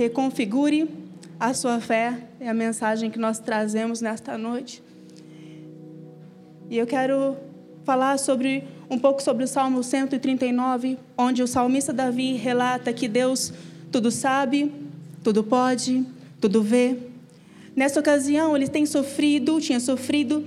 reconfigure a sua fé, é a mensagem que nós trazemos nesta noite. E eu quero falar sobre um pouco sobre o Salmo 139, onde o salmista Davi relata que Deus tudo sabe, tudo pode, tudo vê. Nessa ocasião, ele tem sofrido, tinha sofrido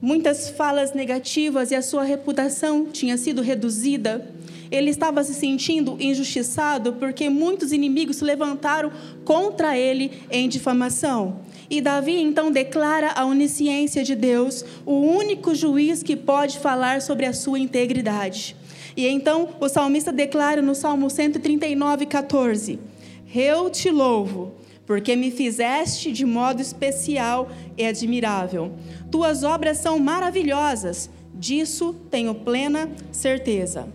muitas falas negativas e a sua reputação tinha sido reduzida. Ele estava se sentindo injustiçado porque muitos inimigos se levantaram contra ele em difamação. E Davi então declara a onisciência de Deus, o único juiz que pode falar sobre a sua integridade. E então o salmista declara no Salmo 139, 14: Eu te louvo, porque me fizeste de modo especial e admirável. Tuas obras são maravilhosas, disso tenho plena certeza.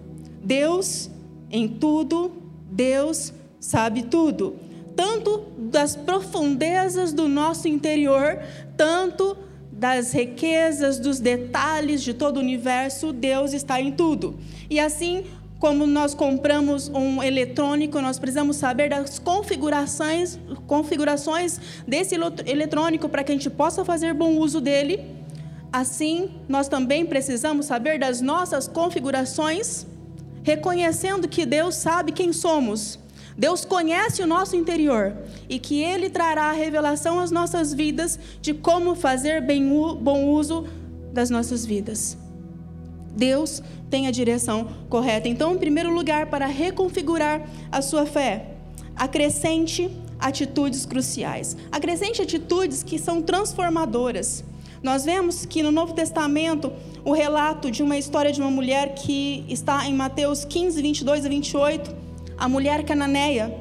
Deus, em tudo, Deus sabe tudo tanto das profundezas do nosso interior, tanto das riquezas, dos detalhes de todo o universo, Deus está em tudo. E assim como nós compramos um eletrônico, nós precisamos saber das configurações, configurações desse eletrônico para que a gente possa fazer bom uso dele. Assim, nós também precisamos saber das nossas configurações, reconhecendo que Deus sabe quem somos Deus conhece o nosso interior e que Ele trará a revelação às nossas vidas de como fazer bem, bom uso das nossas vidas. Deus tem a direção correta. Então, em primeiro lugar, para reconfigurar a sua fé, acrescente atitudes cruciais. Acrescente atitudes que são transformadoras. Nós vemos que no Novo Testamento o relato de uma história de uma mulher que está em Mateus 15, 22 a 28 a mulher cananeia,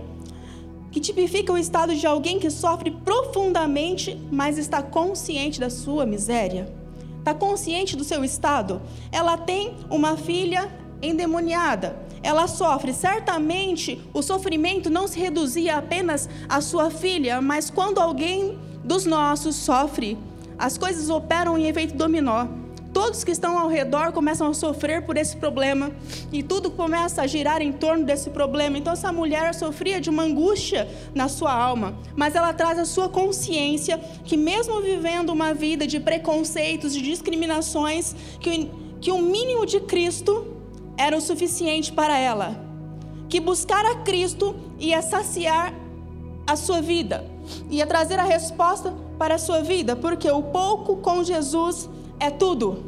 que tipifica o estado de alguém que sofre profundamente, mas está consciente da sua miséria. Está consciente do seu estado. Ela tem uma filha endemoniada. Ela sofre. Certamente o sofrimento não se reduzia apenas à sua filha, mas quando alguém dos nossos sofre, as coisas operam em efeito dominó. Todos que estão ao redor começam a sofrer por esse problema e tudo começa a girar em torno desse problema. Então, essa mulher sofria de uma angústia na sua alma, mas ela traz a sua consciência que, mesmo vivendo uma vida de preconceitos, de discriminações, que, que o mínimo de Cristo era o suficiente para ela. Que buscar a Cristo ia saciar a sua vida, ia trazer a resposta para a sua vida, porque o pouco com Jesus é tudo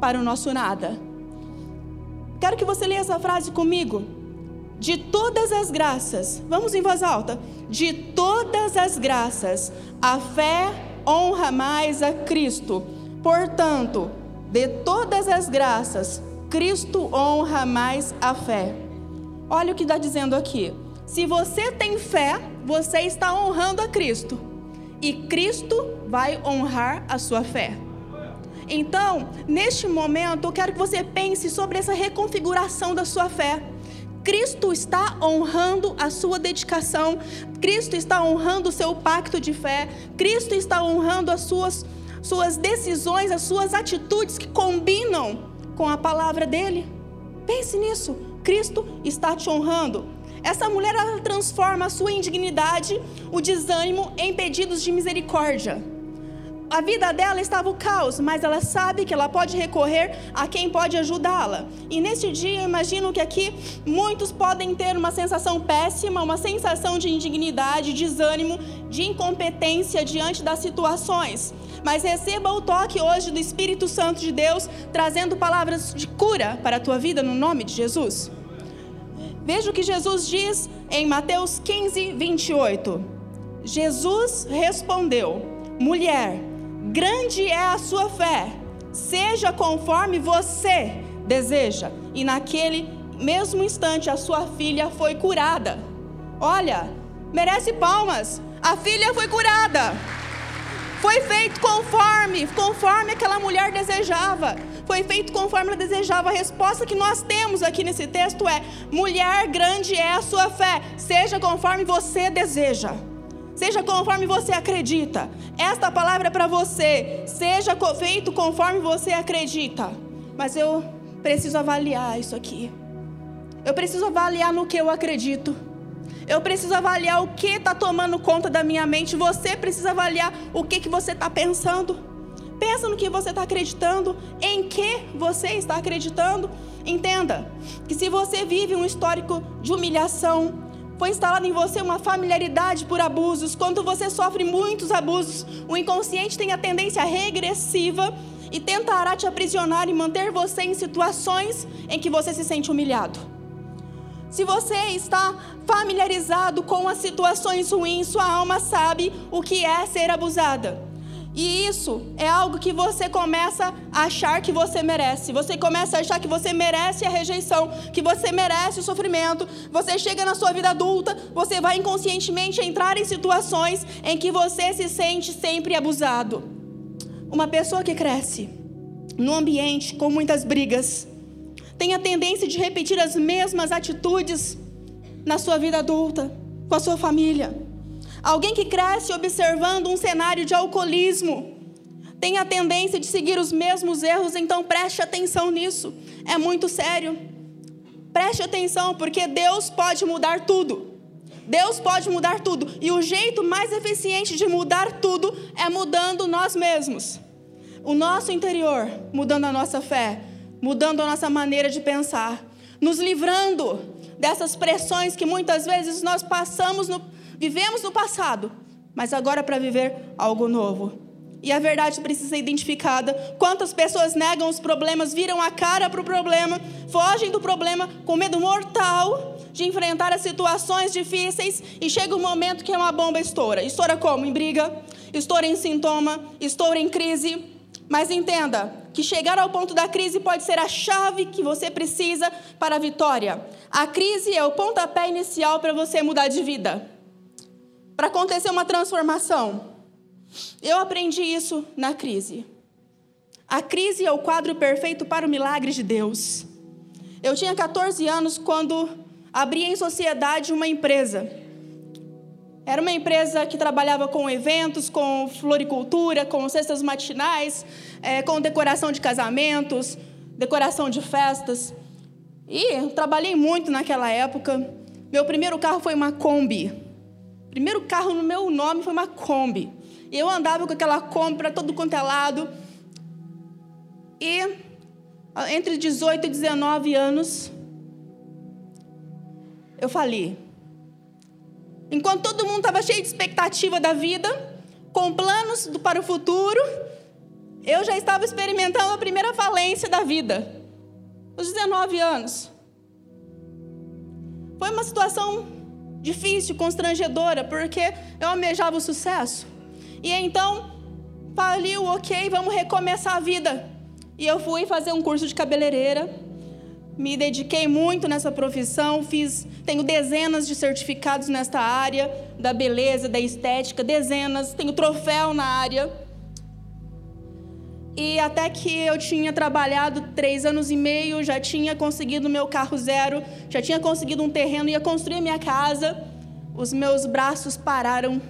para o nosso nada. Quero que você leia essa frase comigo. De todas as graças, vamos em voz alta. De todas as graças, a fé honra mais a Cristo. Portanto, de todas as graças, Cristo honra mais a fé. Olha o que está dizendo aqui. Se você tem fé, você está honrando a Cristo. E Cristo vai honrar a sua fé. Então, neste momento, eu quero que você pense sobre essa reconfiguração da sua fé. Cristo está honrando a sua dedicação, Cristo está honrando o seu pacto de fé, Cristo está honrando as suas, suas decisões, as suas atitudes que combinam com a palavra dele. Pense nisso. Cristo está te honrando. Essa mulher transforma a sua indignidade, o desânimo, em pedidos de misericórdia a vida dela estava o caos, mas ela sabe que ela pode recorrer a quem pode ajudá-la. E neste dia, imagino que aqui muitos podem ter uma sensação péssima, uma sensação de indignidade, desânimo, de incompetência diante das situações. Mas receba o toque hoje do Espírito Santo de Deus, trazendo palavras de cura para a tua vida no nome de Jesus. Veja o que Jesus diz em Mateus 15, 28. Jesus respondeu: Mulher, Grande é a sua fé, seja conforme você deseja. E naquele mesmo instante a sua filha foi curada. Olha, merece palmas. A filha foi curada. Foi feito conforme, conforme aquela mulher desejava. Foi feito conforme ela desejava. A resposta que nós temos aqui nesse texto é: mulher, grande é a sua fé, seja conforme você deseja. Seja conforme você acredita. Esta palavra é para você. Seja feito conforme você acredita. Mas eu preciso avaliar isso aqui. Eu preciso avaliar no que eu acredito. Eu preciso avaliar o que está tomando conta da minha mente. Você precisa avaliar o que, que você está pensando. Pensa no que você está acreditando, em que você está acreditando. Entenda que se você vive um histórico de humilhação, foi instalada em você uma familiaridade por abusos. Quando você sofre muitos abusos, o inconsciente tem a tendência regressiva e tentará te aprisionar e manter você em situações em que você se sente humilhado. Se você está familiarizado com as situações ruins, sua alma sabe o que é ser abusada. E isso é algo que você começa a achar que você merece. Você começa a achar que você merece a rejeição, que você merece o sofrimento. Você chega na sua vida adulta, você vai inconscientemente entrar em situações em que você se sente sempre abusado. Uma pessoa que cresce num ambiente com muitas brigas tem a tendência de repetir as mesmas atitudes na sua vida adulta, com a sua família. Alguém que cresce observando um cenário de alcoolismo tem a tendência de seguir os mesmos erros, então preste atenção nisso. É muito sério. Preste atenção, porque Deus pode mudar tudo. Deus pode mudar tudo. E o jeito mais eficiente de mudar tudo é mudando nós mesmos. O nosso interior, mudando a nossa fé, mudando a nossa maneira de pensar, nos livrando dessas pressões que muitas vezes nós passamos no Vivemos no passado, mas agora para viver algo novo. E a verdade precisa ser identificada. Quantas pessoas negam os problemas, viram a cara para o problema, fogem do problema com medo mortal de enfrentar as situações difíceis e chega um momento que é uma bomba estoura. Estoura como? Em briga, estoura em sintoma, estoura em crise. Mas entenda que chegar ao ponto da crise pode ser a chave que você precisa para a vitória. A crise é o pontapé inicial para você mudar de vida para acontecer uma transformação. Eu aprendi isso na crise. A crise é o quadro perfeito para o milagre de Deus. Eu tinha 14 anos quando abri em sociedade uma empresa. Era uma empresa que trabalhava com eventos, com floricultura, com cestas matinais, é, com decoração de casamentos, decoração de festas. E trabalhei muito naquela época. Meu primeiro carro foi uma Kombi. Primeiro carro no meu nome foi uma Kombi. E eu andava com aquela Kombi para todo quanto é lado. E entre 18 e 19 anos, eu falei. Enquanto todo mundo estava cheio de expectativa da vida, com planos para o futuro, eu já estava experimentando a primeira falência da vida. Aos 19 anos. Foi uma situação difícil, constrangedora, porque eu almejava o sucesso. E então, faliu, ok, vamos recomeçar a vida. E eu fui fazer um curso de cabeleireira, me dediquei muito nessa profissão, fiz, tenho dezenas de certificados nesta área da beleza, da estética, dezenas, tenho troféu na área. E até que eu tinha trabalhado três anos e meio, já tinha conseguido meu carro zero, já tinha conseguido um terreno, ia construir minha casa, os meus braços pararam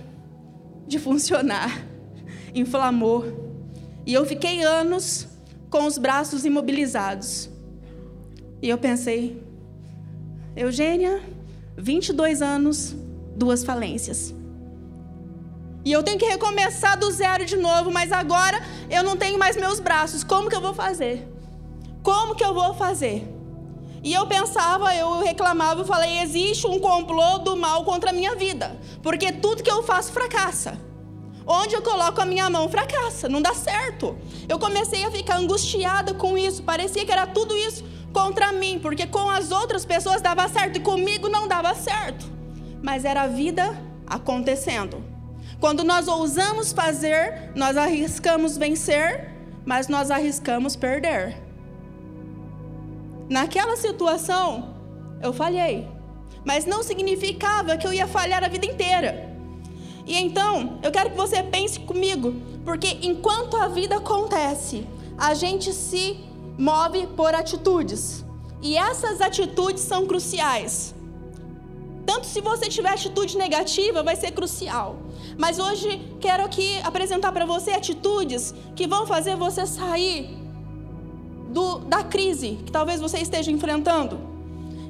de funcionar, inflamou. E eu fiquei anos com os braços imobilizados. E eu pensei, Eugênia, 22 anos, duas falências. E eu tenho que recomeçar do zero de novo, mas agora eu não tenho mais meus braços. Como que eu vou fazer? Como que eu vou fazer? E eu pensava, eu reclamava, eu falei: existe um complô do mal contra a minha vida, porque tudo que eu faço fracassa. Onde eu coloco a minha mão, fracassa, não dá certo. Eu comecei a ficar angustiada com isso, parecia que era tudo isso contra mim, porque com as outras pessoas dava certo e comigo não dava certo. Mas era a vida acontecendo. Quando nós ousamos fazer, nós arriscamos vencer, mas nós arriscamos perder. Naquela situação, eu falhei, mas não significava que eu ia falhar a vida inteira. E então, eu quero que você pense comigo, porque enquanto a vida acontece, a gente se move por atitudes. E essas atitudes são cruciais. Tanto se você tiver atitude negativa, vai ser crucial. Mas hoje quero aqui apresentar para você atitudes que vão fazer você sair do, da crise que talvez você esteja enfrentando.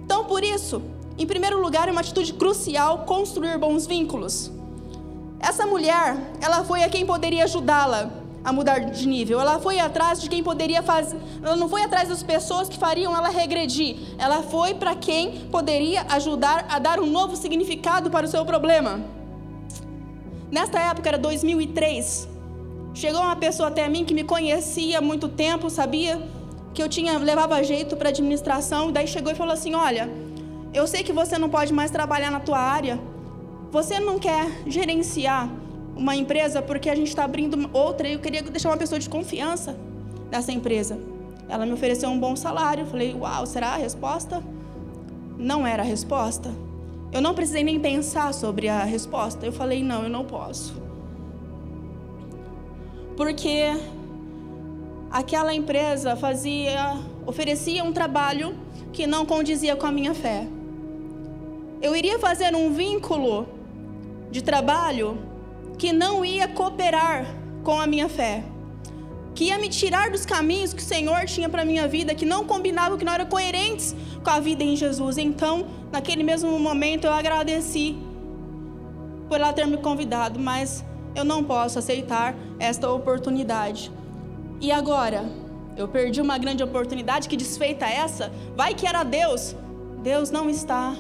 Então, por isso, Em primeiro lugar, é uma atitude crucial construir bons vínculos. Essa mulher, ela foi a quem poderia ajudá-la a mudar de nível. Ela foi atrás de quem poderia fazer. Ela não foi atrás das pessoas que fariam ela regredir. Ela foi para quem poderia ajudar a dar um novo significado para o seu problema. Nesta época era 2003. Chegou uma pessoa até mim que me conhecia há muito tempo, sabia que eu tinha levava jeito para administração, daí chegou e falou assim: "Olha, eu sei que você não pode mais trabalhar na tua área. Você não quer gerenciar uma empresa porque a gente está abrindo outra e eu queria deixar uma pessoa de confiança nessa empresa. Ela me ofereceu um bom salário. Eu falei, uau, será a resposta? Não era a resposta. Eu não precisei nem pensar sobre a resposta. Eu falei, não, eu não posso. Porque aquela empresa fazia, oferecia um trabalho que não condizia com a minha fé. Eu iria fazer um vínculo de trabalho que não ia cooperar com a minha fé, que ia me tirar dos caminhos que o Senhor tinha para minha vida, que não combinavam, que não eram coerentes com a vida em Jesus. Então, naquele mesmo momento, eu agradeci por ela ter me convidado, mas eu não posso aceitar esta oportunidade. E agora? Eu perdi uma grande oportunidade que desfeita essa? Vai que era Deus. Deus não está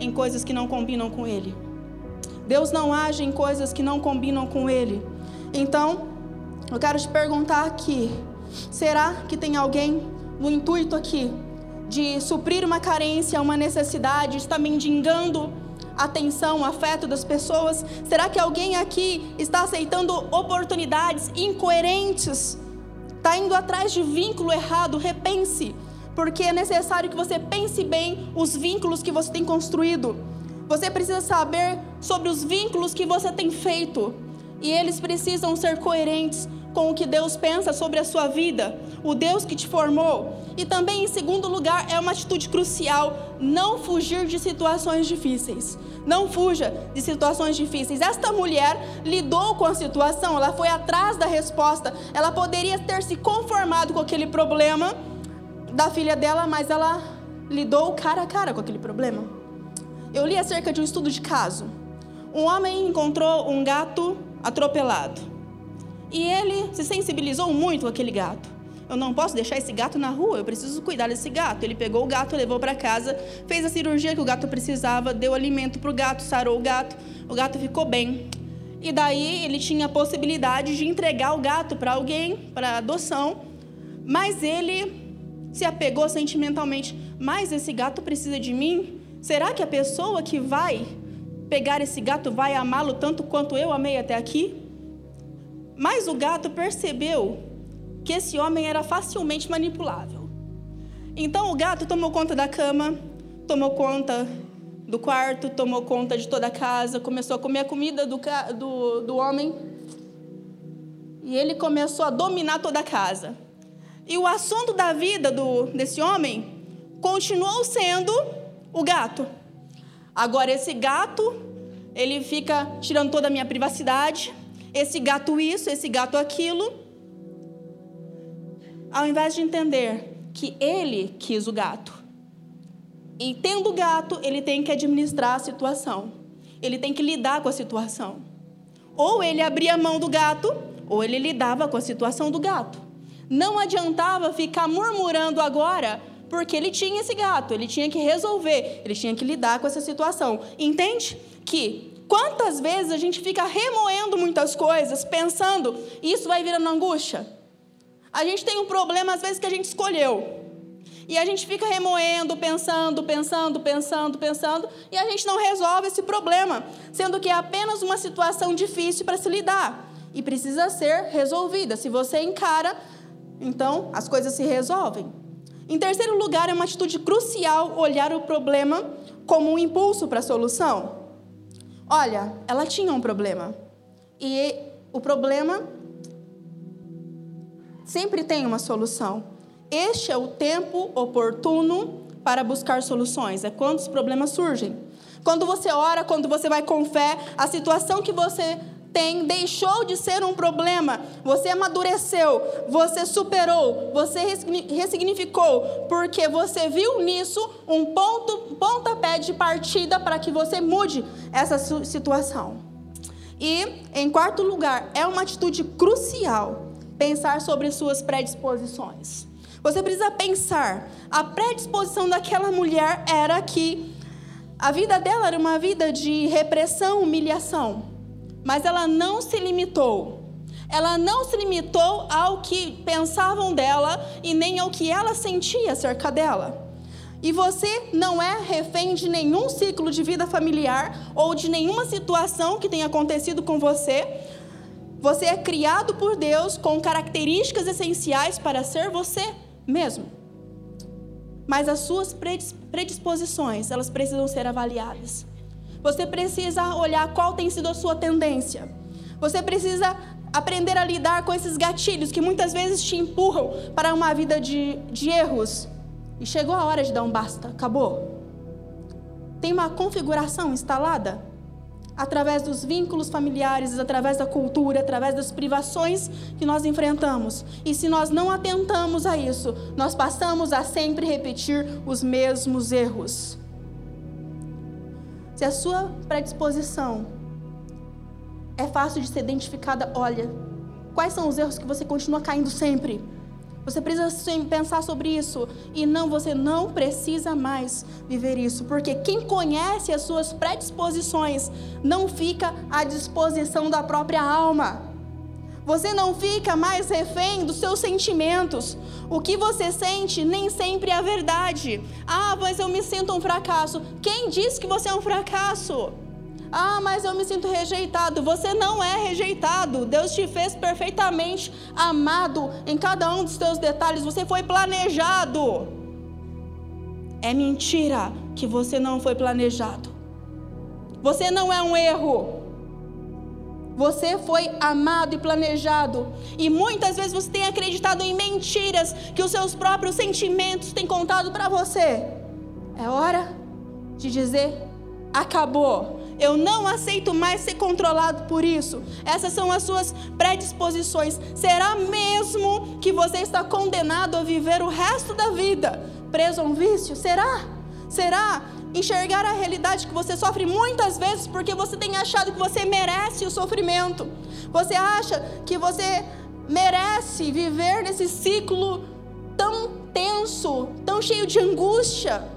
em coisas que não combinam com Ele. Deus não age em coisas que não combinam com Ele. Então, eu quero te perguntar aqui: será que tem alguém no intuito aqui de suprir uma carência, uma necessidade, está mendigando atenção, afeto das pessoas? Será que alguém aqui está aceitando oportunidades incoerentes? Está indo atrás de vínculo errado? Repense, porque é necessário que você pense bem os vínculos que você tem construído. Você precisa saber sobre os vínculos que você tem feito. E eles precisam ser coerentes com o que Deus pensa sobre a sua vida, o Deus que te formou. E também, em segundo lugar, é uma atitude crucial: não fugir de situações difíceis. Não fuja de situações difíceis. Esta mulher lidou com a situação, ela foi atrás da resposta. Ela poderia ter se conformado com aquele problema da filha dela, mas ela lidou cara a cara com aquele problema. Eu li acerca de um estudo de caso. Um homem encontrou um gato atropelado. E ele se sensibilizou muito com aquele gato. Eu não posso deixar esse gato na rua, eu preciso cuidar desse gato. Ele pegou o gato, levou para casa, fez a cirurgia que o gato precisava, deu alimento para o gato, sarou o gato, o gato ficou bem. E daí ele tinha a possibilidade de entregar o gato para alguém, para adoção, mas ele se apegou sentimentalmente. Mas esse gato precisa de mim, Será que a pessoa que vai pegar esse gato vai amá-lo tanto quanto eu amei até aqui? Mas o gato percebeu que esse homem era facilmente manipulável. Então o gato tomou conta da cama, tomou conta do quarto, tomou conta de toda a casa, começou a comer a comida do, do, do homem. E ele começou a dominar toda a casa. E o assunto da vida do, desse homem continuou sendo o gato. Agora, esse gato, ele fica tirando toda a minha privacidade. Esse gato, isso, esse gato, aquilo. Ao invés de entender que ele quis o gato. E tendo o gato, ele tem que administrar a situação. Ele tem que lidar com a situação. Ou ele abria mão do gato, ou ele lidava com a situação do gato. Não adiantava ficar murmurando agora porque ele tinha esse gato, ele tinha que resolver, ele tinha que lidar com essa situação. Entende? Que quantas vezes a gente fica remoendo muitas coisas, pensando, isso vai virando angústia? A gente tem um problema, às vezes, que a gente escolheu. E a gente fica remoendo, pensando, pensando, pensando, pensando, e a gente não resolve esse problema, sendo que é apenas uma situação difícil para se lidar e precisa ser resolvida. Se você encara, então as coisas se resolvem. Em terceiro lugar, é uma atitude crucial olhar o problema como um impulso para a solução. Olha, ela tinha um problema. E o problema sempre tem uma solução. Este é o tempo oportuno para buscar soluções. É quando os problemas surgem. Quando você ora, quando você vai com fé, a situação que você tem deixou de ser um problema. Você amadureceu, você superou, você ressignificou, porque você viu nisso um ponto, pontapé de partida para que você mude essa situação. E, em quarto lugar, é uma atitude crucial pensar sobre suas predisposições. Você precisa pensar, a predisposição daquela mulher era que a vida dela era uma vida de repressão, humilhação. Mas ela não se limitou. Ela não se limitou ao que pensavam dela e nem ao que ela sentia acerca dela. E você não é refém de nenhum ciclo de vida familiar ou de nenhuma situação que tenha acontecido com você. Você é criado por Deus com características essenciais para ser você mesmo. Mas as suas predisposições, elas precisam ser avaliadas. Você precisa olhar qual tem sido a sua tendência. Você precisa aprender a lidar com esses gatilhos que muitas vezes te empurram para uma vida de, de erros. E chegou a hora de dar um basta, acabou. Tem uma configuração instalada através dos vínculos familiares, através da cultura, através das privações que nós enfrentamos. E se nós não atentamos a isso, nós passamos a sempre repetir os mesmos erros. Se a sua predisposição é fácil de ser identificada, olha, quais são os erros que você continua caindo sempre? Você precisa pensar sobre isso e não, você não precisa mais viver isso, porque quem conhece as suas predisposições não fica à disposição da própria alma. Você não fica mais refém dos seus sentimentos. O que você sente nem sempre é a verdade. Ah, mas eu me sinto um fracasso. Quem disse que você é um fracasso? Ah, mas eu me sinto rejeitado. Você não é rejeitado. Deus te fez perfeitamente amado em cada um dos seus detalhes. Você foi planejado. É mentira que você não foi planejado. Você não é um erro. Você foi amado e planejado. E muitas vezes você tem acreditado em mentiras que os seus próprios sentimentos têm contado para você. É hora de dizer: acabou. Eu não aceito mais ser controlado por isso. Essas são as suas predisposições. Será mesmo que você está condenado a viver o resto da vida preso a um vício? Será? Será? Enxergar a realidade que você sofre muitas vezes porque você tem achado que você merece o sofrimento. Você acha que você merece viver nesse ciclo tão tenso, tão cheio de angústia.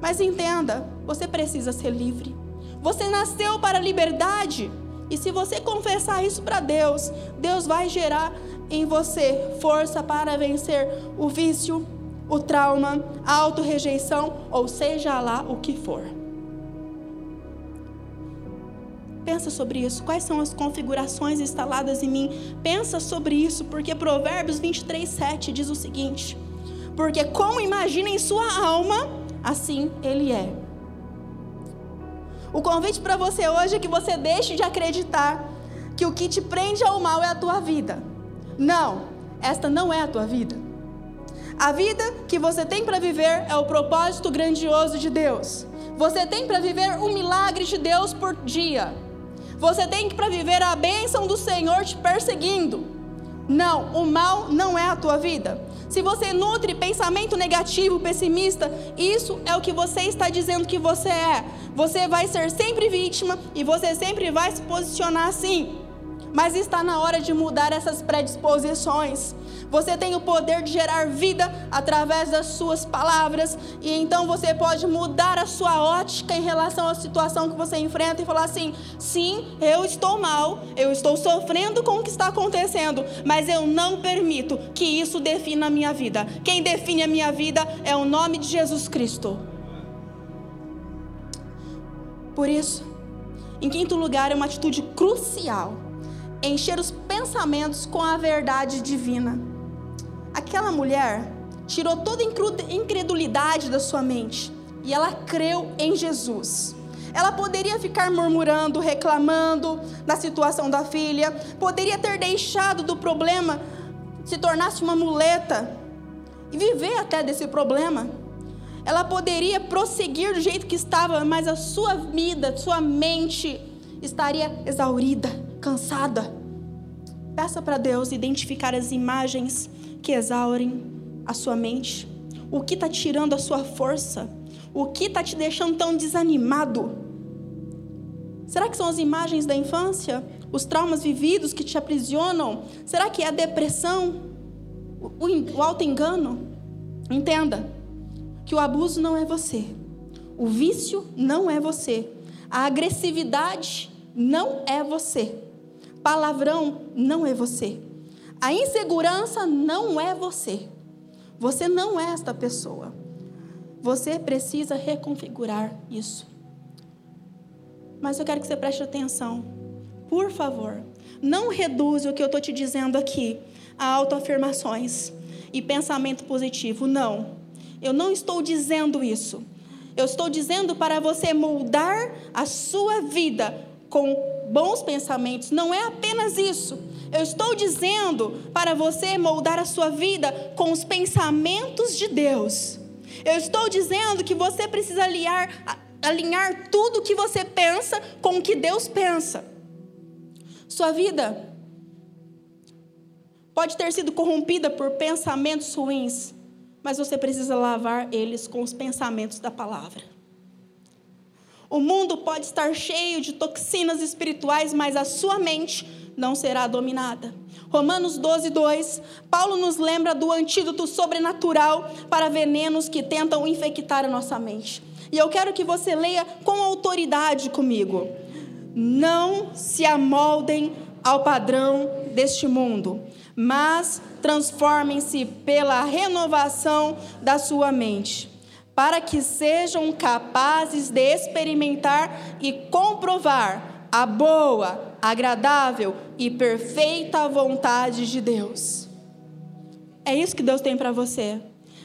Mas entenda, você precisa ser livre. Você nasceu para a liberdade. E se você confessar isso para Deus, Deus vai gerar em você força para vencer o vício, o trauma, a autorrejeição, ou seja lá o que for. Pensa sobre isso. Quais são as configurações instaladas em mim? Pensa sobre isso, porque Provérbios 23, 7 diz o seguinte: Porque como imagina em sua alma, assim ele é. O convite para você hoje é que você deixe de acreditar que o que te prende ao mal é a tua vida. Não, esta não é a tua vida. A vida que você tem para viver é o propósito grandioso de Deus. Você tem para viver um milagre de Deus por dia. Você tem para viver a bênção do Senhor te perseguindo. Não, o mal não é a tua vida. Se você nutre pensamento negativo, pessimista, isso é o que você está dizendo que você é. Você vai ser sempre vítima e você sempre vai se posicionar assim. Mas está na hora de mudar essas predisposições. Você tem o poder de gerar vida através das suas palavras, e então você pode mudar a sua ótica em relação à situação que você enfrenta e falar assim: sim, eu estou mal, eu estou sofrendo com o que está acontecendo, mas eu não permito que isso defina a minha vida. Quem define a minha vida é o nome de Jesus Cristo. Por isso, em quinto lugar, é uma atitude crucial encher os pensamentos com a verdade divina aquela mulher tirou toda a incredulidade da sua mente e ela creu em Jesus. Ela poderia ficar murmurando, reclamando da situação da filha, poderia ter deixado do problema se tornasse uma muleta e viver até desse problema. Ela poderia prosseguir do jeito que estava, mas a sua vida, sua mente estaria exaurida, cansada. Peça para Deus identificar as imagens que exaurem a sua mente. O que está tirando a sua força? O que está te deixando tão desanimado? Será que são as imagens da infância? Os traumas vividos que te aprisionam? Será que é a depressão? O, o, auto-engano? Entenda que o abuso não é você. O vício não é você. A agressividade não é você. Palavrão não é você. A insegurança não é você. Você não é esta pessoa. Você precisa reconfigurar isso. Mas eu quero que você preste atenção. Por favor, não reduza o que eu estou te dizendo aqui a autoafirmações e pensamento positivo. Não. Eu não estou dizendo isso. Eu estou dizendo para você moldar a sua vida com bons pensamentos. Não é apenas isso. Eu estou dizendo para você moldar a sua vida com os pensamentos de Deus. Eu estou dizendo que você precisa alinhar, alinhar tudo que você pensa com o que Deus pensa. Sua vida pode ter sido corrompida por pensamentos ruins, mas você precisa lavar eles com os pensamentos da palavra. O mundo pode estar cheio de toxinas espirituais, mas a sua mente não será dominada. Romanos 12, 2, Paulo nos lembra do antídoto sobrenatural para venenos que tentam infectar a nossa mente. E eu quero que você leia com autoridade comigo. Não se amoldem ao padrão deste mundo, mas transformem-se pela renovação da sua mente, para que sejam capazes de experimentar e comprovar a boa, agradável e perfeita vontade de Deus. É isso que Deus tem para você.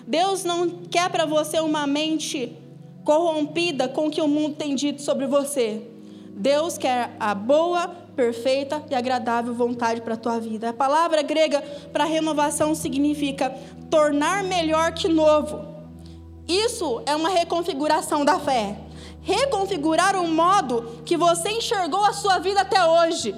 Deus não quer para você uma mente corrompida com o que o mundo tem dito sobre você. Deus quer a boa, perfeita e agradável vontade para a tua vida. A palavra grega para renovação significa tornar melhor que novo. Isso é uma reconfiguração da fé reconfigurar o modo que você enxergou a sua vida até hoje.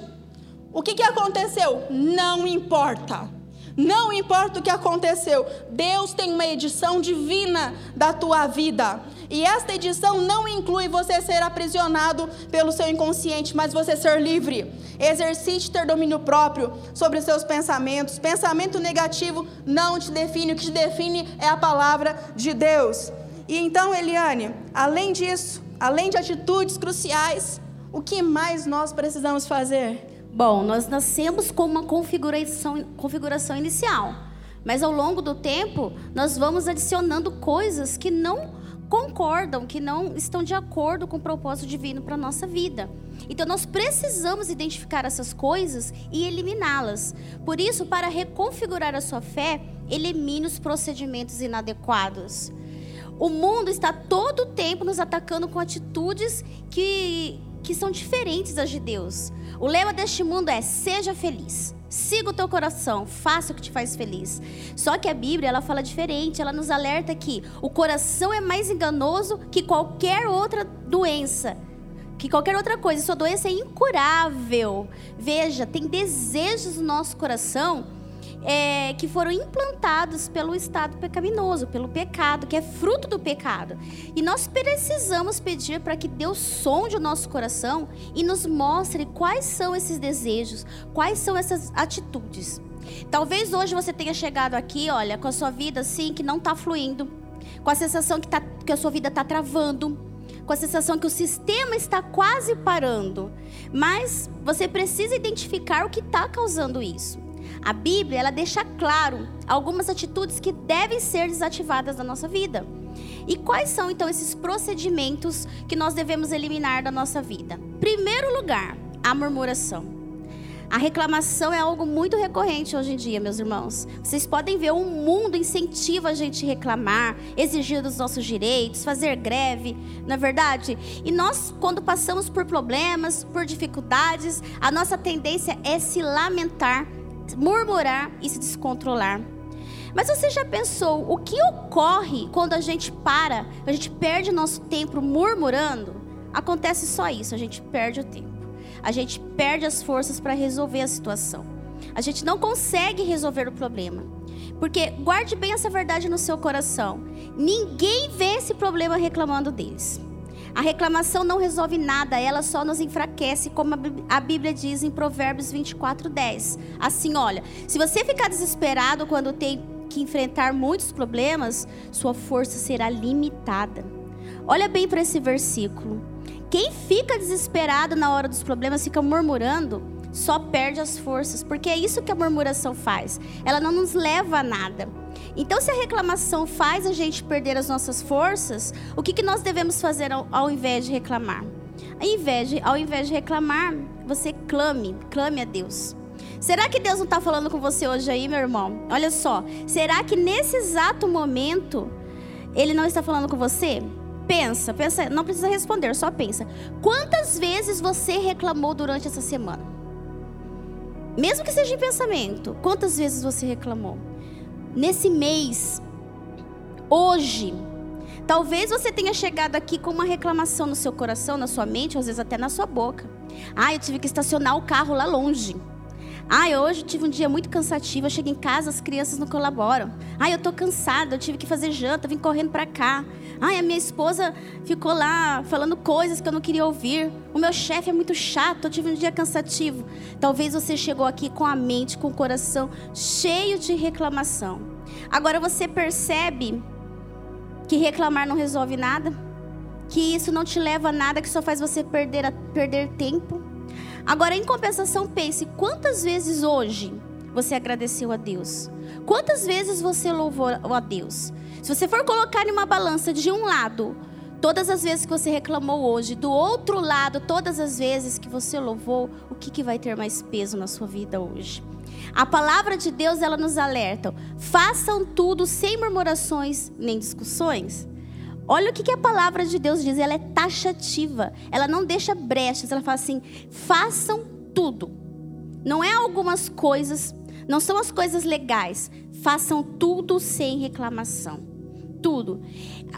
O que, que aconteceu? Não importa. Não importa o que aconteceu, Deus tem uma edição divina da tua vida. E esta edição não inclui você ser aprisionado pelo seu inconsciente, mas você ser livre. Exercite ter domínio próprio sobre os seus pensamentos. Pensamento negativo não te define, o que te define é a palavra de Deus. E então, Eliane, além disso, além de atitudes cruciais, o que mais nós precisamos fazer? Bom, nós nascemos com uma configuração, configuração inicial, mas ao longo do tempo nós vamos adicionando coisas que não concordam, que não estão de acordo com o propósito divino para a nossa vida. Então nós precisamos identificar essas coisas e eliminá-las. Por isso, para reconfigurar a sua fé, elimine os procedimentos inadequados. O mundo está todo o tempo nos atacando com atitudes que, que são diferentes das de Deus. O lema deste mundo é: seja feliz. Siga o teu coração, faça o que te faz feliz. Só que a Bíblia, ela fala diferente, ela nos alerta que o coração é mais enganoso que qualquer outra doença. Que qualquer outra coisa, sua doença é incurável. Veja, tem desejos no nosso coração é, que foram implantados pelo estado pecaminoso, pelo pecado, que é fruto do pecado. E nós precisamos pedir para que Deus sonde o nosso coração e nos mostre quais são esses desejos, quais são essas atitudes. Talvez hoje você tenha chegado aqui, olha, com a sua vida assim, que não está fluindo, com a sensação que, tá, que a sua vida está travando, com a sensação que o sistema está quase parando. Mas você precisa identificar o que está causando isso. A Bíblia, ela deixa claro algumas atitudes que devem ser desativadas da nossa vida. E quais são então esses procedimentos que nós devemos eliminar da nossa vida? Primeiro lugar, a murmuração. A reclamação é algo muito recorrente hoje em dia, meus irmãos. Vocês podem ver, o mundo incentiva a gente reclamar, exigir dos nossos direitos, fazer greve, não é verdade? E nós, quando passamos por problemas, por dificuldades, a nossa tendência é se lamentar murmurar e se descontrolar. Mas você já pensou o que ocorre quando a gente para, a gente perde nosso tempo murmurando? Acontece só isso, a gente perde o tempo. a gente perde as forças para resolver a situação. A gente não consegue resolver o problema. Porque guarde bem essa verdade no seu coração. Ninguém vê esse problema reclamando deles. A reclamação não resolve nada, ela só nos enfraquece, como a Bíblia diz em Provérbios 24, 10. Assim, olha, se você ficar desesperado quando tem que enfrentar muitos problemas, sua força será limitada. Olha bem para esse versículo. Quem fica desesperado na hora dos problemas, fica murmurando, só perde as forças, porque é isso que a murmuração faz. Ela não nos leva a nada. Então, se a reclamação faz a gente perder as nossas forças, o que, que nós devemos fazer ao, ao invés de reclamar? Ao invés de, ao invés de reclamar, você clame, clame a Deus. Será que Deus não está falando com você hoje aí, meu irmão? Olha só, será que nesse exato momento Ele não está falando com você? Pensa, pensa, não precisa responder, só pensa. Quantas vezes você reclamou durante essa semana? Mesmo que seja em pensamento, quantas vezes você reclamou? Nesse mês, hoje, talvez você tenha chegado aqui com uma reclamação no seu coração, na sua mente, ou às vezes até na sua boca. Ah, eu tive que estacionar o carro lá longe. Ah, hoje tive um dia muito cansativo. Eu chego em casa, as crianças não colaboram. Ah, eu tô cansada, eu tive que fazer janta, vim correndo para cá. Ai, a minha esposa ficou lá falando coisas que eu não queria ouvir. O meu chefe é muito chato, eu tive um dia cansativo. Talvez você chegou aqui com a mente, com o coração cheio de reclamação. Agora você percebe que reclamar não resolve nada? Que isso não te leva a nada, que só faz você perder, perder tempo? Agora, em compensação, pense: quantas vezes hoje você agradeceu a Deus? Quantas vezes você louvou a Deus? Se você for colocar em uma balança de um lado, todas as vezes que você reclamou hoje, do outro lado, todas as vezes que você louvou, o que, que vai ter mais peso na sua vida hoje? A palavra de Deus, ela nos alerta: façam tudo sem murmurações nem discussões. Olha o que, que a palavra de Deus diz, ela é taxativa, ela não deixa brechas, ela fala assim: façam tudo. Não é algumas coisas, não são as coisas legais, façam tudo sem reclamação tudo.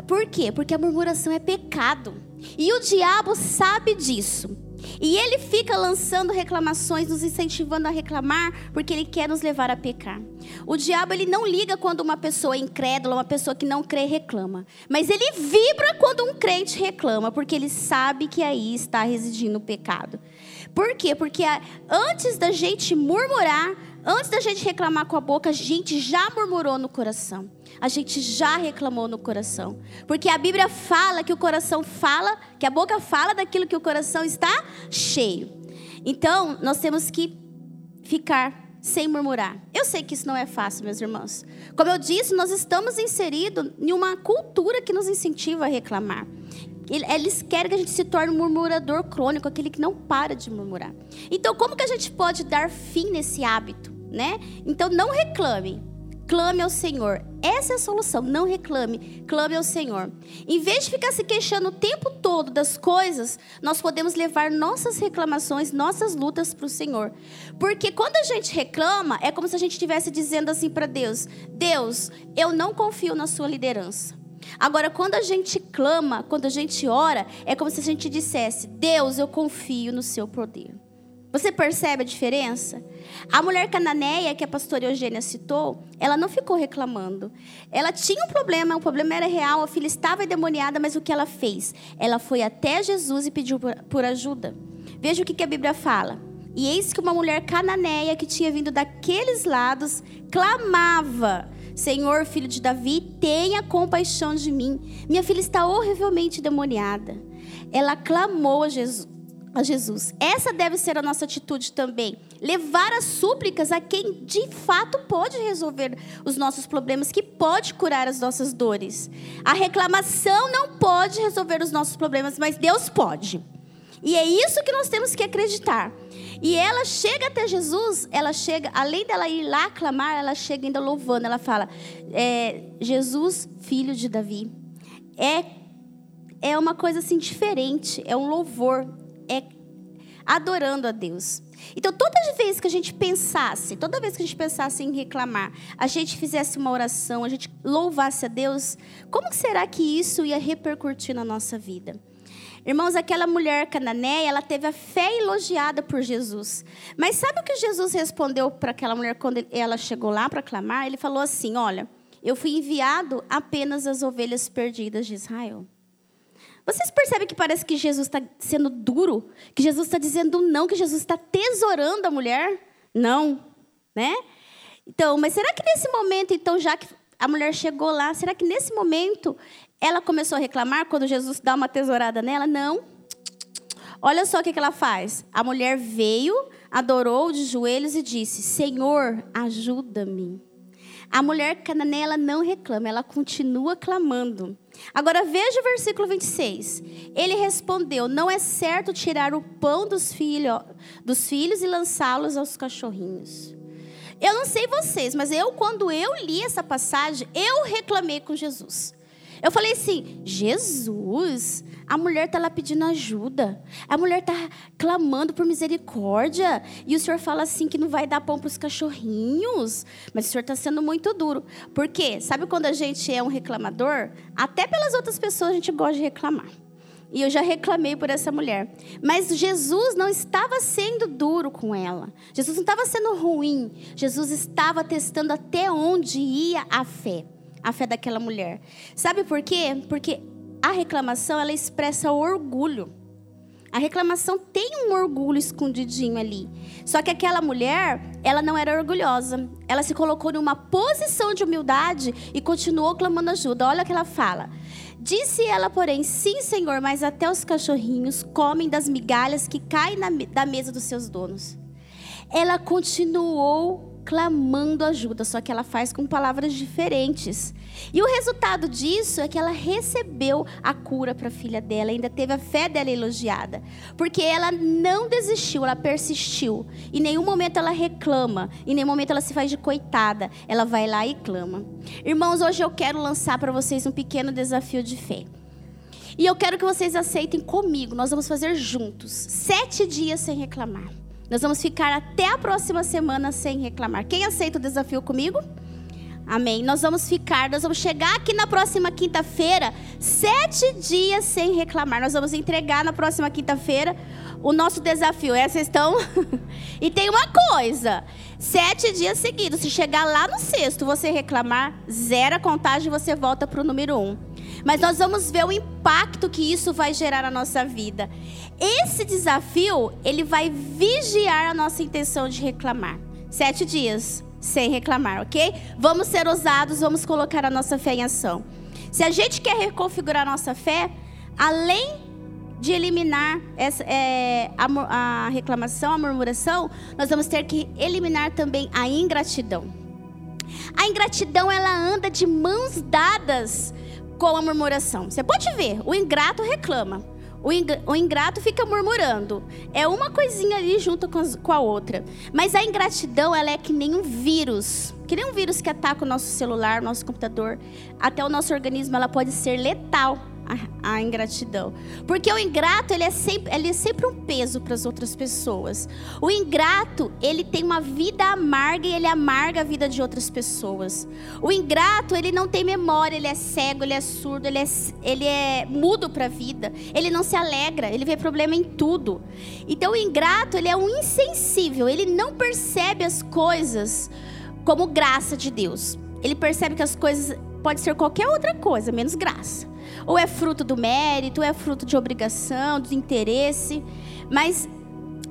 Por quê? Porque a murmuração é pecado. E o diabo sabe disso. E ele fica lançando reclamações, nos incentivando a reclamar, porque ele quer nos levar a pecar. O diabo ele não liga quando uma pessoa incrédula, uma pessoa que não crê reclama, mas ele vibra quando um crente reclama, porque ele sabe que aí está residindo o pecado. Por quê? Porque antes da gente murmurar, antes da gente reclamar com a boca, a gente já murmurou no coração a gente já reclamou no coração. Porque a Bíblia fala que o coração fala, que a boca fala daquilo que o coração está cheio. Então, nós temos que ficar sem murmurar. Eu sei que isso não é fácil, meus irmãos. Como eu disse, nós estamos inseridos em uma cultura que nos incentiva a reclamar. Eles querem que a gente se torne um murmurador crônico, aquele que não para de murmurar. Então, como que a gente pode dar fim nesse hábito, né? Então, não reclame. Clame ao Senhor. Essa é a solução. Não reclame, clame ao Senhor. Em vez de ficar se queixando o tempo todo das coisas, nós podemos levar nossas reclamações, nossas lutas para o Senhor. Porque quando a gente reclama, é como se a gente estivesse dizendo assim para Deus: Deus, eu não confio na sua liderança. Agora, quando a gente clama, quando a gente ora, é como se a gente dissesse: Deus, eu confio no seu poder. Você percebe a diferença? A mulher cananeia que a pastora Eugênia citou, ela não ficou reclamando. Ela tinha um problema, o problema era real, a filha estava endemoniada, mas o que ela fez? Ela foi até Jesus e pediu por ajuda. Veja o que a Bíblia fala. E eis que uma mulher cananeia que tinha vindo daqueles lados clamava: Senhor, filho de Davi, tenha compaixão de mim. Minha filha está horrivelmente demoniada. Ela clamou a Jesus a Jesus. Essa deve ser a nossa atitude também. Levar as súplicas a quem de fato pode resolver os nossos problemas, que pode curar as nossas dores. A reclamação não pode resolver os nossos problemas, mas Deus pode. E é isso que nós temos que acreditar. E ela chega até Jesus, ela chega, além dela ir lá clamar, ela chega ainda louvando. Ela fala: é, Jesus, filho de Davi. É, é uma coisa assim diferente, é um louvor, é adorando a Deus. Então, toda vez que a gente pensasse, toda vez que a gente pensasse em reclamar, a gente fizesse uma oração, a gente louvasse a Deus, como será que isso ia repercutir na nossa vida? Irmãos, aquela mulher cananeia, ela teve a fé elogiada por Jesus. Mas sabe o que Jesus respondeu para aquela mulher quando ela chegou lá para clamar? Ele falou assim: Olha, eu fui enviado apenas às ovelhas perdidas de Israel. Vocês percebem que parece que Jesus está sendo duro? Que Jesus está dizendo não, que Jesus está tesourando a mulher? Não, né? Então, mas será que nesse momento, então, já que a mulher chegou lá, será que nesse momento ela começou a reclamar quando Jesus dá uma tesourada nela? Não. Olha só o que ela faz. A mulher veio, adorou de joelhos e disse: Senhor, ajuda-me. A mulher cananeia não reclama, ela continua clamando. Agora veja o versículo 26. Ele respondeu: Não é certo tirar o pão dos, filho, dos filhos e lançá-los aos cachorrinhos. Eu não sei vocês, mas eu, quando eu li essa passagem, eu reclamei com Jesus. Eu falei assim: Jesus, a mulher está lá pedindo ajuda. A mulher está clamando por misericórdia. E o senhor fala assim que não vai dar pão para os cachorrinhos. Mas o senhor está sendo muito duro. Por quê? Sabe quando a gente é um reclamador? Até pelas outras pessoas a gente gosta de reclamar. E eu já reclamei por essa mulher. Mas Jesus não estava sendo duro com ela. Jesus não estava sendo ruim. Jesus estava testando até onde ia a fé. A fé daquela mulher. Sabe por quê? Porque a reclamação, ela expressa orgulho. A reclamação tem um orgulho escondidinho ali. Só que aquela mulher, ela não era orgulhosa. Ela se colocou numa posição de humildade e continuou clamando ajuda. Olha o que ela fala. Disse ela, porém, sim, senhor, mas até os cachorrinhos comem das migalhas que caem na, da mesa dos seus donos. Ela continuou clamando ajuda, só que ela faz com palavras diferentes. E o resultado disso é que ela recebeu a cura para a filha dela, ainda teve a fé dela elogiada, porque ela não desistiu, ela persistiu. Em nenhum momento ela reclama, em nenhum momento ela se faz de coitada, ela vai lá e clama. Irmãos, hoje eu quero lançar para vocês um pequeno desafio de fé. E eu quero que vocês aceitem comigo, nós vamos fazer juntos, sete dias sem reclamar. Nós vamos ficar até a próxima semana sem reclamar. Quem aceita o desafio comigo? Amém. Nós vamos ficar, nós vamos chegar aqui na próxima quinta-feira, sete dias sem reclamar. Nós vamos entregar na próxima quinta-feira o nosso desafio. Essa estão. e tem uma coisa: sete dias seguidos. Se chegar lá no sexto, você reclamar, zero a contagem, você volta para o número um. Mas nós vamos ver o impacto que isso vai gerar na nossa vida. Esse desafio, ele vai vigiar a nossa intenção de reclamar. Sete dias sem reclamar, ok? Vamos ser ousados, vamos colocar a nossa fé em ação. Se a gente quer reconfigurar a nossa fé, além de eliminar essa, é, a, a reclamação, a murmuração, nós vamos ter que eliminar também a ingratidão. A ingratidão ela anda de mãos dadas com a murmuração. Você pode ver, o ingrato reclama. O ingrato fica murmurando. É uma coisinha ali junto com a outra. Mas a ingratidão, ela é que nem um vírus. Que nem um vírus que ataca o nosso celular, o nosso computador. Até o nosso organismo, ela pode ser letal a, a, ingratidão. Porque o ingrato, ele é sempre, ele é sempre um peso para as outras pessoas. O ingrato, ele tem uma vida amarga e ele amarga a vida de outras pessoas. O ingrato, ele não tem memória, ele é cego, ele é surdo, ele é, ele é mudo para a vida. Ele não se alegra, ele vê problema em tudo. Então o ingrato, ele é um insensível, ele não percebe as coisas como graça de Deus. Ele percebe que as coisas pode ser qualquer outra coisa, menos graça. Ou é fruto do mérito, ou é fruto de obrigação, de interesse, mas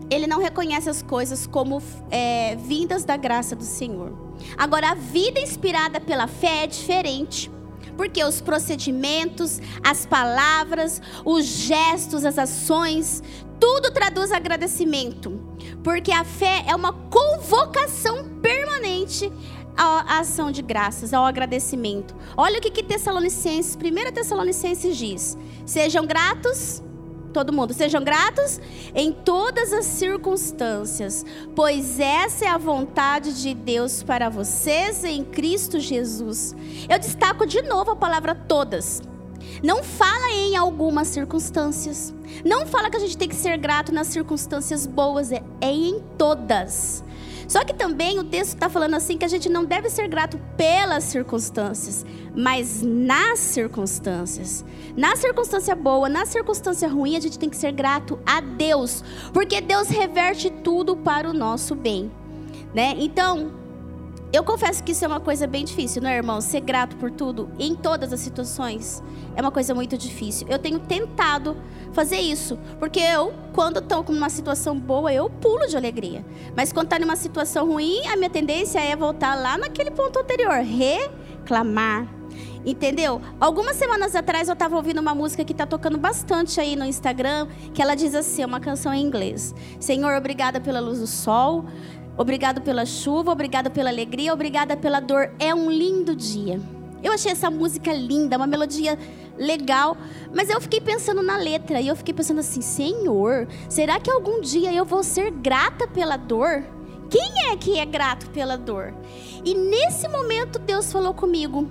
ele não reconhece as coisas como é, vindas da graça do Senhor. Agora, a vida inspirada pela fé é diferente. Porque os procedimentos, as palavras, os gestos, as ações, tudo traduz agradecimento. Porque a fé é uma convocação permanente a ação de graças, ao agradecimento. Olha o que, que Tessalonicenses, 1 Tessalonicenses diz: sejam gratos, todo mundo, sejam gratos em todas as circunstâncias, pois essa é a vontade de Deus para vocês em Cristo Jesus. Eu destaco de novo a palavra todas. Não fala em algumas circunstâncias. Não fala que a gente tem que ser grato nas circunstâncias boas, é, é em todas. Só que também o texto está falando assim que a gente não deve ser grato pelas circunstâncias, mas nas circunstâncias. Na circunstância boa, na circunstância ruim, a gente tem que ser grato a Deus, porque Deus reverte tudo para o nosso bem, né? Então, eu confesso que isso é uma coisa bem difícil, não é, irmão? Ser grato por tudo, em todas as situações, é uma coisa muito difícil. Eu tenho tentado fazer isso, porque eu, quando estou com uma situação boa, eu pulo de alegria. Mas quando está numa situação ruim, a minha tendência é voltar lá naquele ponto anterior, reclamar, Entendeu? Algumas semanas atrás eu estava ouvindo uma música que está tocando bastante aí no Instagram, que ela diz assim, uma canção em inglês. Senhor, obrigada pela luz do sol, obrigado pela chuva, obrigada pela alegria, obrigada pela dor. É um lindo dia. Eu achei essa música linda, uma melodia legal, mas eu fiquei pensando na letra e eu fiquei pensando assim, Senhor, será que algum dia eu vou ser grata pela dor? Quem é que é grato pela dor? E nesse momento Deus falou comigo,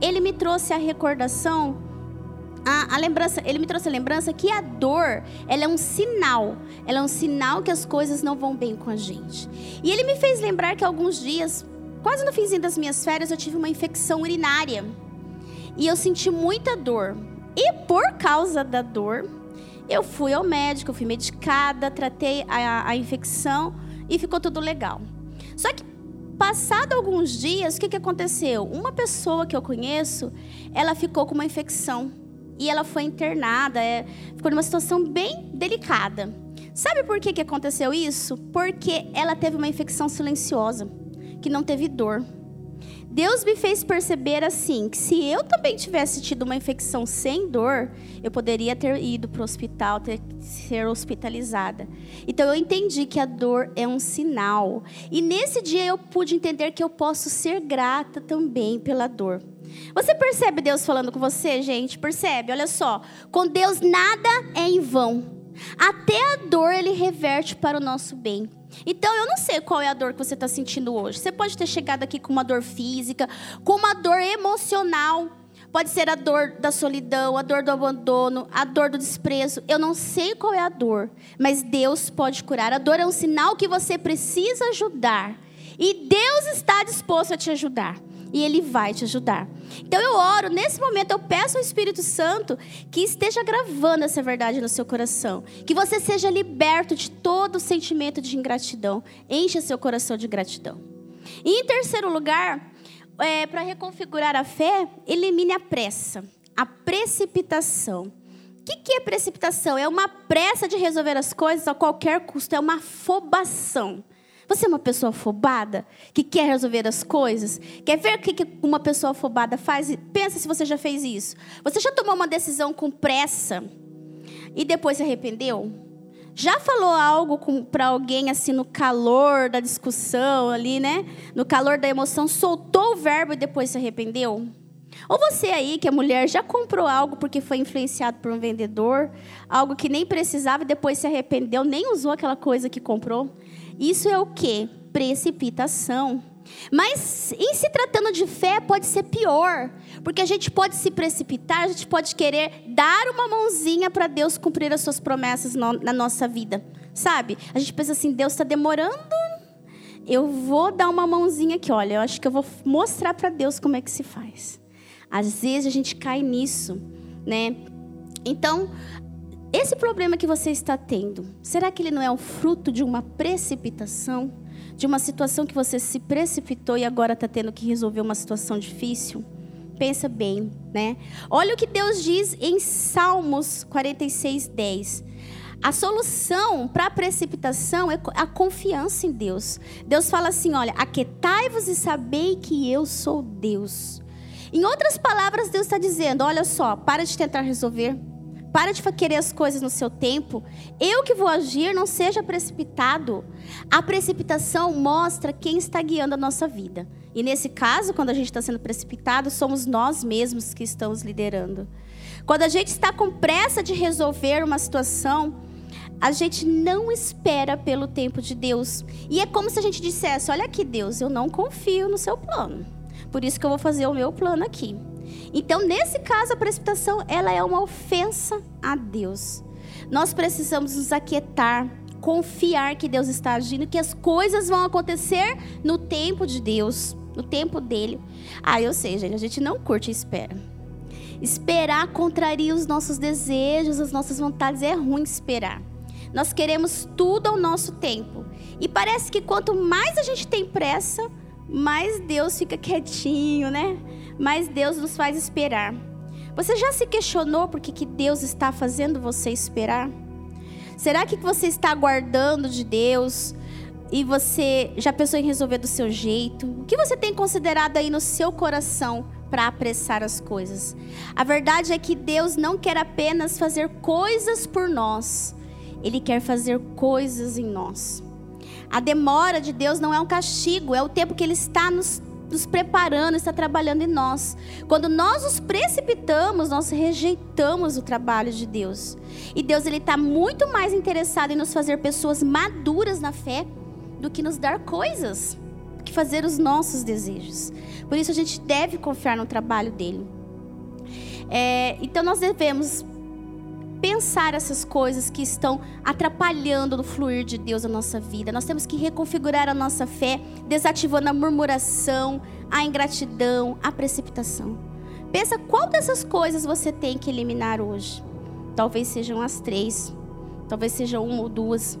ele me trouxe a recordação, a, a, lembrança, ele me trouxe a lembrança que a dor, ela é um sinal, ela é um sinal que as coisas não vão bem com a gente. E ele me fez lembrar que alguns dias, quase no finzinho das minhas férias, eu tive uma infecção urinária. E eu senti muita dor. E por causa da dor, eu fui ao médico, fui medicada, tratei a, a infecção e ficou tudo legal. Só que Passado alguns dias, o que, que aconteceu? Uma pessoa que eu conheço, ela ficou com uma infecção e ela foi internada, é, ficou numa situação bem delicada. Sabe por que, que aconteceu isso? Porque ela teve uma infecção silenciosa, que não teve dor. Deus me fez perceber assim que se eu também tivesse tido uma infecção sem dor, eu poderia ter ido para o hospital, ter ser hospitalizada. Então eu entendi que a dor é um sinal. E nesse dia eu pude entender que eu posso ser grata também pela dor. Você percebe Deus falando com você, gente? Percebe? Olha só, com Deus nada é em vão. Até a dor ele reverte para o nosso bem. Então, eu não sei qual é a dor que você está sentindo hoje. Você pode ter chegado aqui com uma dor física, com uma dor emocional. Pode ser a dor da solidão, a dor do abandono, a dor do desprezo. Eu não sei qual é a dor, mas Deus pode curar. A dor é um sinal que você precisa ajudar. E Deus está disposto a te ajudar e Ele vai te ajudar. Então eu oro, nesse momento eu peço ao Espírito Santo que esteja gravando essa verdade no seu coração. Que você seja liberto de todo o sentimento de ingratidão. Encha seu coração de gratidão. E em terceiro lugar, é, para reconfigurar a fé, elimine a pressa, a precipitação. O que, que é precipitação? É uma pressa de resolver as coisas a qualquer custo, é uma afobação. Você é uma pessoa afobada que quer resolver as coisas? Quer ver o que uma pessoa afobada faz? Pensa se você já fez isso. Você já tomou uma decisão com pressa e depois se arrependeu? Já falou algo para alguém assim no calor da discussão ali, né? No calor da emoção, soltou o verbo e depois se arrependeu? Ou você aí, que é mulher, já comprou algo porque foi influenciado por um vendedor, algo que nem precisava e depois se arrependeu, nem usou aquela coisa que comprou? Isso é o que? Precipitação. Mas em se tratando de fé pode ser pior, porque a gente pode se precipitar, a gente pode querer dar uma mãozinha para Deus cumprir as suas promessas no, na nossa vida, sabe? A gente pensa assim, Deus está demorando, eu vou dar uma mãozinha aqui, olha, eu acho que eu vou mostrar para Deus como é que se faz. Às vezes a gente cai nisso, né? Então, esse problema que você está tendo, será que ele não é o fruto de uma precipitação? De uma situação que você se precipitou e agora está tendo que resolver uma situação difícil? Pensa bem, né? Olha o que Deus diz em Salmos 46, 10. A solução para a precipitação é a confiança em Deus. Deus fala assim: olha, aquetai-vos e sabei que eu sou Deus. Em outras palavras, Deus está dizendo: olha só, para de tentar resolver para de querer as coisas no seu tempo. Eu que vou agir, não seja precipitado. A precipitação mostra quem está guiando a nossa vida. E nesse caso, quando a gente está sendo precipitado, somos nós mesmos que estamos liderando. Quando a gente está com pressa de resolver uma situação, a gente não espera pelo tempo de Deus. E é como se a gente dissesse: Olha aqui, Deus, eu não confio no seu plano. Por isso que eu vou fazer o meu plano aqui. Então, nesse caso, a precipitação ela é uma ofensa a Deus. Nós precisamos nos aquietar, confiar que Deus está agindo, que as coisas vão acontecer no tempo de Deus, no tempo dele. Ah, eu sei, gente, a gente não curte a espera. Esperar contraria os nossos desejos, as nossas vontades. É ruim esperar. Nós queremos tudo ao nosso tempo. E parece que quanto mais a gente tem pressa, mais Deus fica quietinho, né? Mais Deus nos faz esperar. Você já se questionou por que, que Deus está fazendo você esperar? Será que você está aguardando de Deus e você já pensou em resolver do seu jeito? O que você tem considerado aí no seu coração para apressar as coisas? A verdade é que Deus não quer apenas fazer coisas por nós, Ele quer fazer coisas em nós. A demora de Deus não é um castigo, é o tempo que Ele está nos nos preparando, está trabalhando em nós. Quando nós nos precipitamos, nós rejeitamos o trabalho de Deus. E Deus ele está muito mais interessado em nos fazer pessoas maduras na fé do que nos dar coisas, que fazer os nossos desejos. Por isso a gente deve confiar no trabalho dele. É, então nós devemos pensar essas coisas que estão atrapalhando no fluir de Deus na nossa vida. Nós temos que reconfigurar a nossa fé, desativando a murmuração, a ingratidão, a precipitação. Pensa qual dessas coisas você tem que eliminar hoje. Talvez sejam as três, talvez seja uma ou duas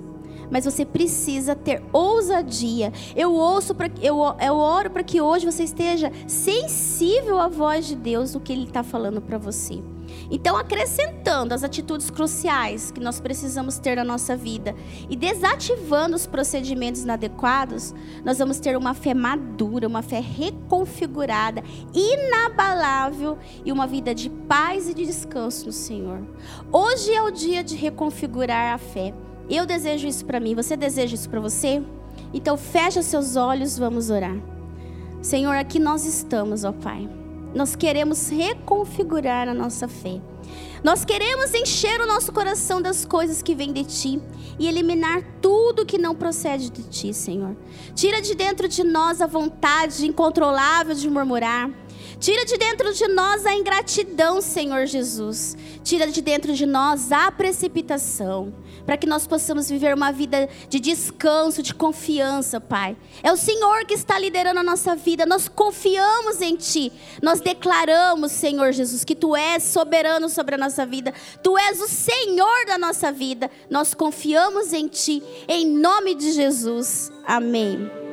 mas você precisa ter ousadia. Eu ouço eu, eu oro para que hoje você esteja sensível à voz de Deus, o que Ele está falando para você. Então, acrescentando as atitudes cruciais que nós precisamos ter na nossa vida e desativando os procedimentos inadequados, nós vamos ter uma fé madura, uma fé reconfigurada, inabalável e uma vida de paz e de descanso no Senhor. Hoje é o dia de reconfigurar a fé. Eu desejo isso para mim, você deseja isso para você? Então, fecha seus olhos, vamos orar. Senhor, aqui nós estamos, ó Pai. Nós queremos reconfigurar a nossa fé. Nós queremos encher o nosso coração das coisas que vêm de ti e eliminar tudo que não procede de ti, Senhor. Tira de dentro de nós a vontade incontrolável de murmurar. Tira de dentro de nós a ingratidão, Senhor Jesus. Tira de dentro de nós a precipitação para que nós possamos viver uma vida de descanso, de confiança, Pai. É o Senhor que está liderando a nossa vida, nós confiamos em Ti, nós declaramos, Senhor Jesus, que Tu és soberano sobre a nossa vida, Tu és o Senhor da nossa vida, nós confiamos em Ti, em nome de Jesus. Amém.